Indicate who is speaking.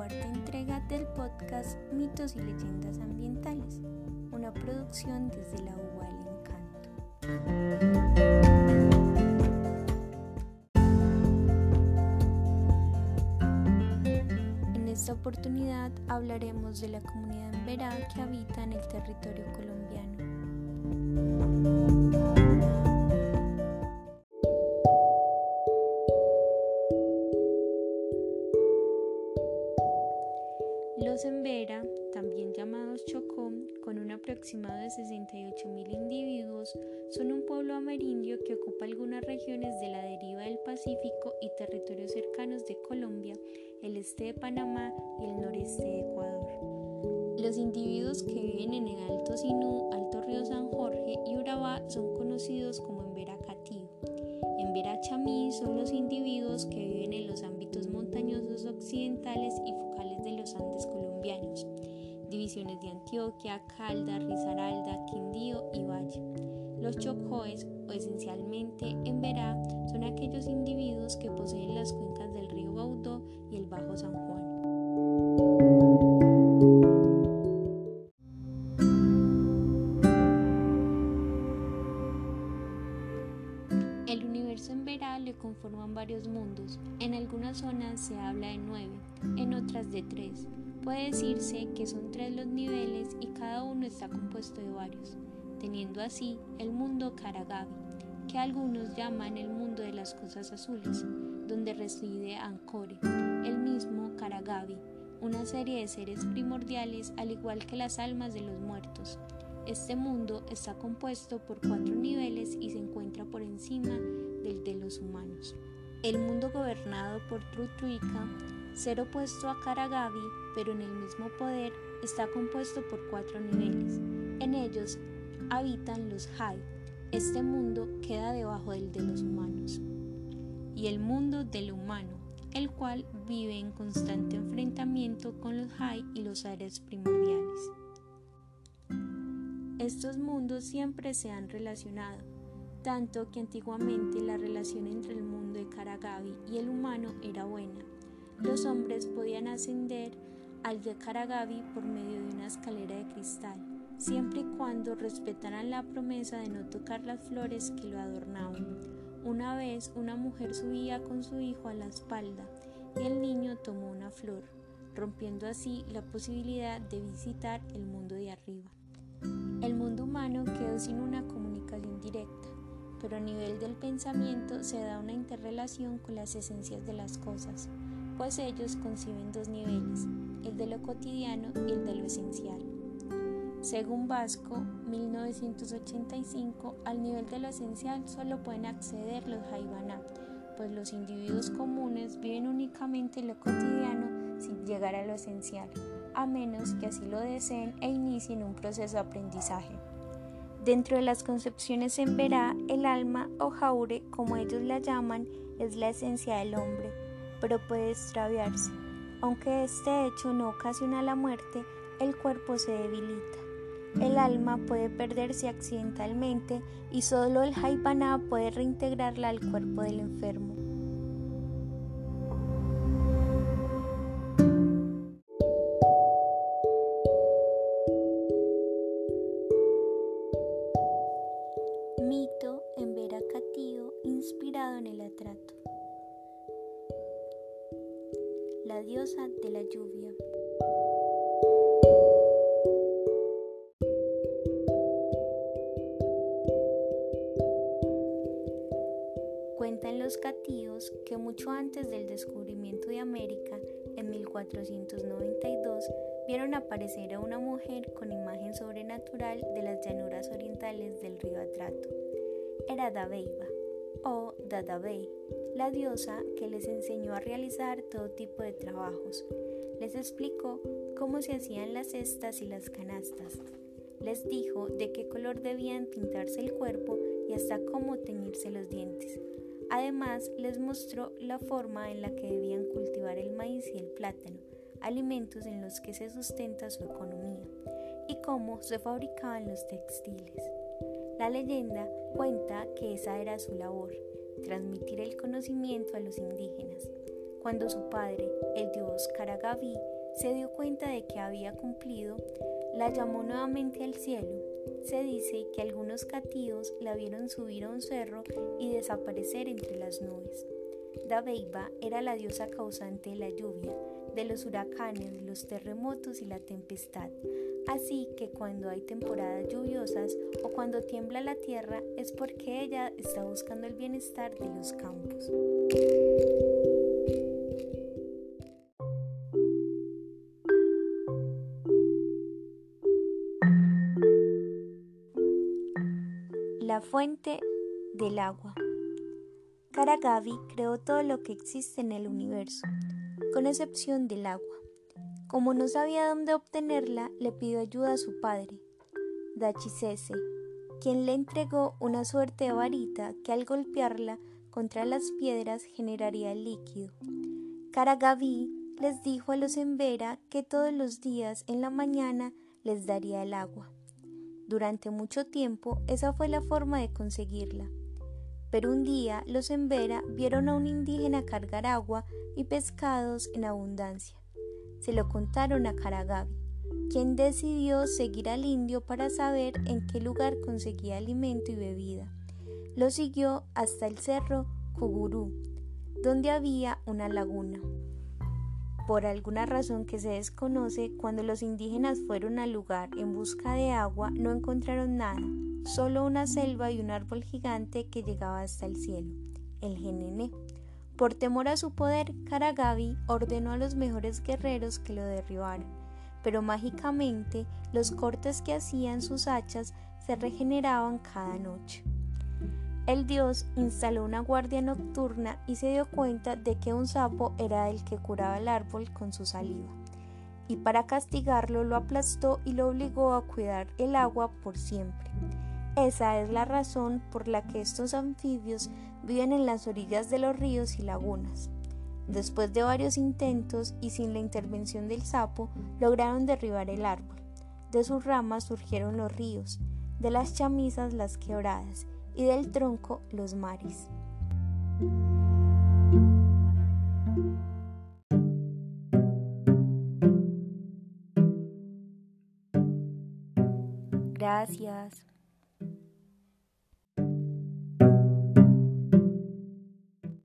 Speaker 1: cuarta entrega del podcast Mitos y Leyendas Ambientales, una producción desde la UBA del Encanto. En esta oportunidad hablaremos de la comunidad en Verá que habita en el territorio colombiano. Son un pueblo amerindio que ocupa algunas regiones de la deriva del Pacífico y territorios cercanos de Colombia, el este de Panamá y el noreste de Ecuador. Los individuos que viven en el Alto Sinú, Alto Río San Jorge y Urabá son conocidos como Embera Catí. Embera Chamí son los individuos que viven en los ámbitos montañosos occidentales y focales de los Andes colombianos, divisiones de Antioquia, Calda, Risaralda, Quindío y Valle. Los chocoes, o esencialmente en Verá, son aquellos individuos que poseen las cuencas del río Baudó y el Bajo San Juan. El universo en Verá le conforman varios mundos. En algunas zonas se habla de nueve, en otras de tres. Puede decirse que son tres los niveles y cada uno está compuesto de varios, teniendo así el mundo Karagavi, que algunos llaman el mundo de las cosas azules, donde reside Ancore, el mismo Karagavi, una serie de seres primordiales al igual que las almas de los muertos. Este mundo está compuesto por cuatro niveles y se encuentra por encima del de los humanos. El mundo gobernado por Trutruika, ser opuesto a Karagavi, pero en el mismo poder, está compuesto por cuatro niveles. En ellos habitan los Hai. Este mundo queda debajo del de los humanos. Y el mundo del humano, el cual vive en constante enfrentamiento con los Hai y los seres primordiales. Estos mundos siempre se han relacionado, tanto que antiguamente la relación entre el mundo de Karagavi y el humano era buena. Los hombres podían ascender al de Karagavi por medio de una escalera de cristal, siempre y cuando respetaran la promesa de no tocar las flores que lo adornaban. Una vez una mujer subía con su hijo a la espalda y el niño tomó una flor, rompiendo así la posibilidad de visitar el mundo de arriba. El mundo humano quedó sin una comunicación directa, pero a nivel del pensamiento se da una interrelación con las esencias de las cosas, pues ellos conciben dos niveles, el de lo cotidiano y el de lo esencial. Según Vasco, 1985, al nivel de lo esencial solo pueden acceder los Jaibaná, pues los individuos comunes viven únicamente lo cotidiano sin llegar a lo esencial, a menos que así lo deseen e inicien un proceso de aprendizaje. Dentro de las concepciones en Verá, el alma o jaure, como ellos la llaman, es la esencia del hombre, pero puede extraviarse. Aunque este hecho no ocasiona la muerte, el cuerpo se debilita. El alma puede perderse accidentalmente y solo el Haibana puede reintegrarla al cuerpo del enfermo. Mito en Veracatío inspirado en el atrato. La diosa de la lluvia. Que mucho antes del descubrimiento de América, en 1492, vieron aparecer a una mujer con imagen sobrenatural de las llanuras orientales del río Atrato. Era Dabeiba, o Dadabey, la diosa que les enseñó a realizar todo tipo de trabajos. Les explicó cómo se hacían las cestas y las canastas. Les dijo de qué color debían pintarse el cuerpo y hasta cómo teñirse los dientes. Además, les mostró la forma en la que debían cultivar el maíz y el plátano, alimentos en los que se sustenta su economía, y cómo se fabricaban los textiles. La leyenda cuenta que esa era su labor, transmitir el conocimiento a los indígenas. Cuando su padre, el dios Karagavi, se dio cuenta de que había cumplido, la llamó nuevamente al cielo. Se dice que algunos cativos la vieron subir a un cerro y desaparecer entre las nubes. Dabeiba era la diosa causante de la lluvia, de los huracanes, los terremotos y la tempestad. Así que cuando hay temporadas lluviosas o cuando tiembla la tierra es porque ella está buscando el bienestar de los campos. Fuente del agua. Karagavi creó todo lo que existe en el universo, con excepción del agua. Como no sabía dónde obtenerla, le pidió ayuda a su padre, Dachisese, quien le entregó una suerte de varita que al golpearla contra las piedras generaría el líquido. Karagavi les dijo a los Embera que todos los días en la mañana les daría el agua. Durante mucho tiempo esa fue la forma de conseguirla. Pero un día los Embera vieron a un indígena cargar agua y pescados en abundancia. Se lo contaron a Karagavi, quien decidió seguir al indio para saber en qué lugar conseguía alimento y bebida. Lo siguió hasta el cerro Kugurú, donde había una laguna. Por alguna razón que se desconoce, cuando los indígenas fueron al lugar en busca de agua no encontraron nada, solo una selva y un árbol gigante que llegaba hasta el cielo, el Genené. Por temor a su poder, Karagavi ordenó a los mejores guerreros que lo derribaran, pero mágicamente los cortes que hacían sus hachas se regeneraban cada noche. El dios instaló una guardia nocturna y se dio cuenta de que un sapo era el que curaba el árbol con su saliva. Y para castigarlo lo aplastó y lo obligó a cuidar el agua por siempre. Esa es la razón por la que estos anfibios viven en las orillas de los ríos y lagunas. Después de varios intentos y sin la intervención del sapo, lograron derribar el árbol. De sus ramas surgieron los ríos, de las chamisas las quebradas y del tronco los mares. Gracias.